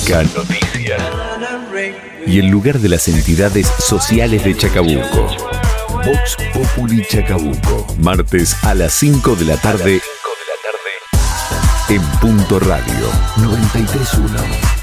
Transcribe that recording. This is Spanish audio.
música, noticias y el lugar de las entidades sociales de Chacabuco. Vox Populi Chacabuco, martes a las 5 de la tarde en Punto Radio 931.